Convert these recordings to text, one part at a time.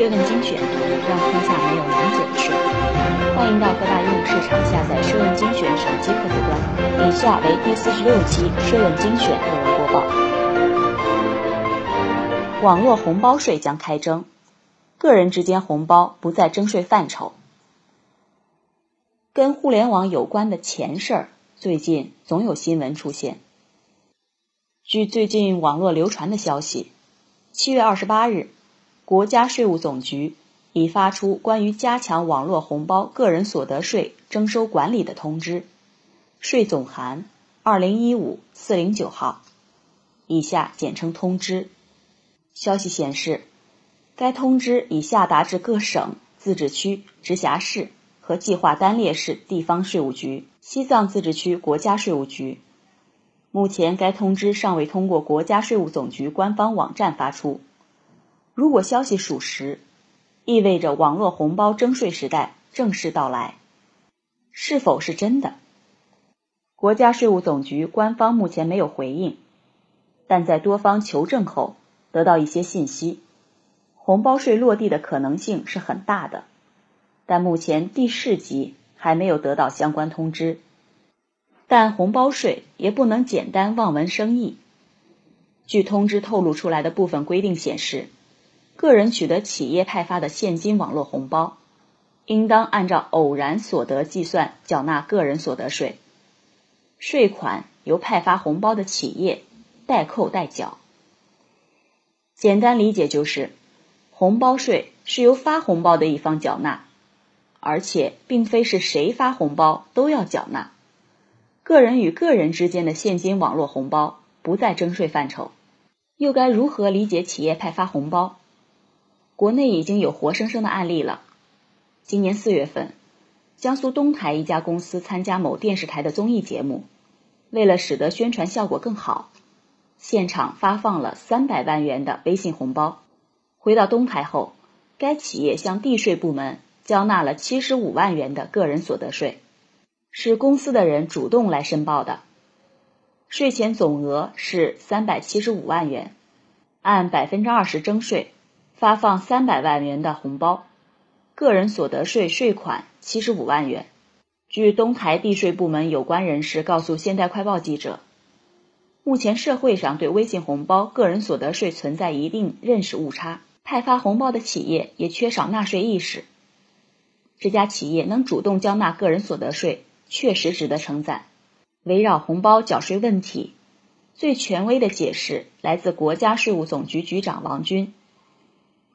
税问精选，让天下没有难解的事。欢迎到各大应用市场下载“税问精选”手机客户端。以下为第四十六期《税问精选》内容播报。网络红包税将开征，个人之间红包不在征税范畴。跟互联网有关的钱事儿，最近总有新闻出现。据最近网络流传的消息，七月二十八日。国家税务总局已发出关于加强网络红包个人所得税征收管理的通知，税总函二零一五四零九号，以下简称通知。消息显示，该通知已下达至各省、自治区、直辖市和计划单列市地方税务局、西藏自治区国家税务局。目前，该通知尚未通过国家税务总局官方网站发出。如果消息属实，意味着网络红包征税时代正式到来。是否是真的？国家税务总局官方目前没有回应，但在多方求证后得到一些信息，红包税落地的可能性是很大的。但目前地市级还没有得到相关通知。但红包税也不能简单望文生义。据通知透露出来的部分规定显示。个人取得企业派发的现金网络红包，应当按照偶然所得计算缴纳个人所得税，税款由派发红包的企业代扣代缴。简单理解就是，红包税是由发红包的一方缴纳，而且并非是谁发红包都要缴纳。个人与个人之间的现金网络红包不在征税范畴，又该如何理解企业派发红包？国内已经有活生生的案例了。今年四月份，江苏东台一家公司参加某电视台的综艺节目，为了使得宣传效果更好，现场发放了三百万元的微信红包。回到东台后，该企业向地税部门交纳了七十五万元的个人所得税，是公司的人主动来申报的，税前总额是三百七十五万元，按百分之二十征税。发放三百万元的红包，个人所得税税款七十五万元。据东台地税部门有关人士告诉现代快报记者，目前社会上对微信红包个人所得税存在一定认识误差，派发红包的企业也缺少纳税意识。这家企业能主动交纳个人所得税，确实值得称赞。围绕红包缴税问题，最权威的解释来自国家税务总局局长王军。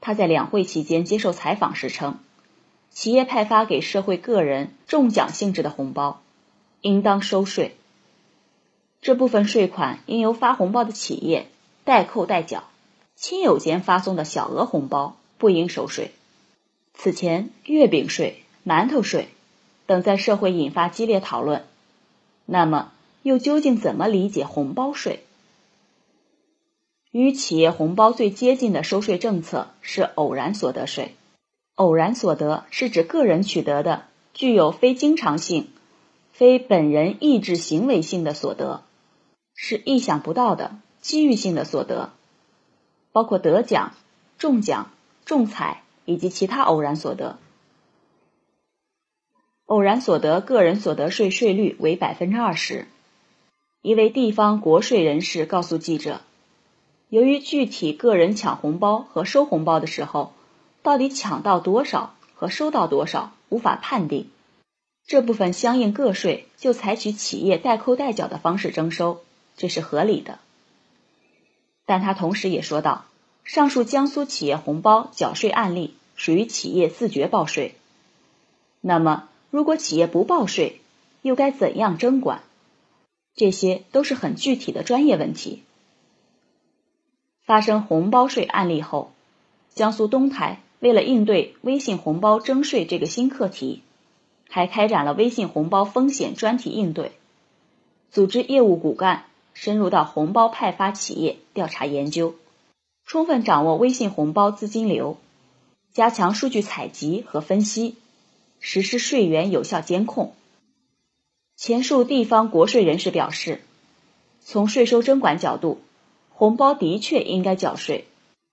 他在两会期间接受采访时称，企业派发给社会个人中奖性质的红包，应当收税。这部分税款应由发红包的企业代扣代缴，亲友间发送的小额红包不应收税。此前，月饼税、馒头税等在社会引发激烈讨论。那么，又究竟怎么理解红包税？与企业红包最接近的收税政策是偶然所得税。偶然所得是指个人取得的具有非经常性、非本人意志行为性的所得，是意想不到的机遇性的所得，包括得奖、中奖、中彩以及其他偶然所得。偶然所得个人所得税税率为百分之二十。一位地方国税人士告诉记者。由于具体个人抢红包和收红包的时候，到底抢到多少和收到多少无法判定，这部分相应个税就采取企业代扣代缴的方式征收，这是合理的。但他同时也说到，上述江苏企业红包缴税案例属于企业自觉报税，那么如果企业不报税，又该怎样征管？这些都是很具体的专业问题。发生红包税案例后，江苏东台为了应对微信红包征税这个新课题，还开展了微信红包风险专题应对，组织业务骨干深入到红包派发企业调查研究，充分掌握微信红包资金流，加强数据采集和分析，实施税源有效监控。前述地方国税人士表示，从税收征管角度。红包的确应该缴税，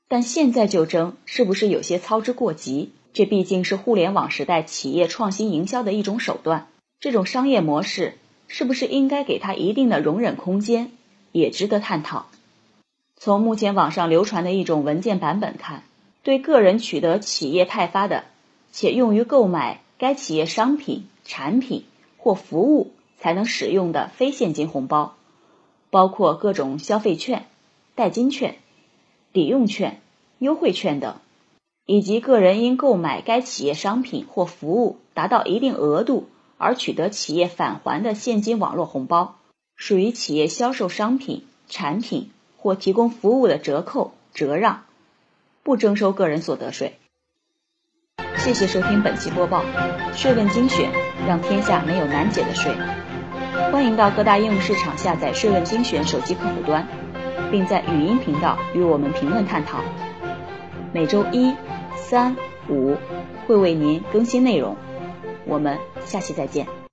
但现在就争是不是有些操之过急？这毕竟是互联网时代企业创新营销的一种手段，这种商业模式是不是应该给它一定的容忍空间，也值得探讨。从目前网上流传的一种文件版本看，对个人取得企业派发的且用于购买该企业商品、产品或服务才能使用的非现金红包，包括各种消费券、代金券。抵用券、优惠券等，以及个人因购买该企业商品或服务达到一定额度而取得企业返还的现金网络红包，属于企业销售商品、产品或提供服务的折扣、折让，不征收个人所得税。谢谢收听本期播报，税问精选，让天下没有难解的税。欢迎到各大应用市场下载税问精选手机客户端。并在语音频道与我们评论探讨。每周一、三、五会为您更新内容。我们下期再见。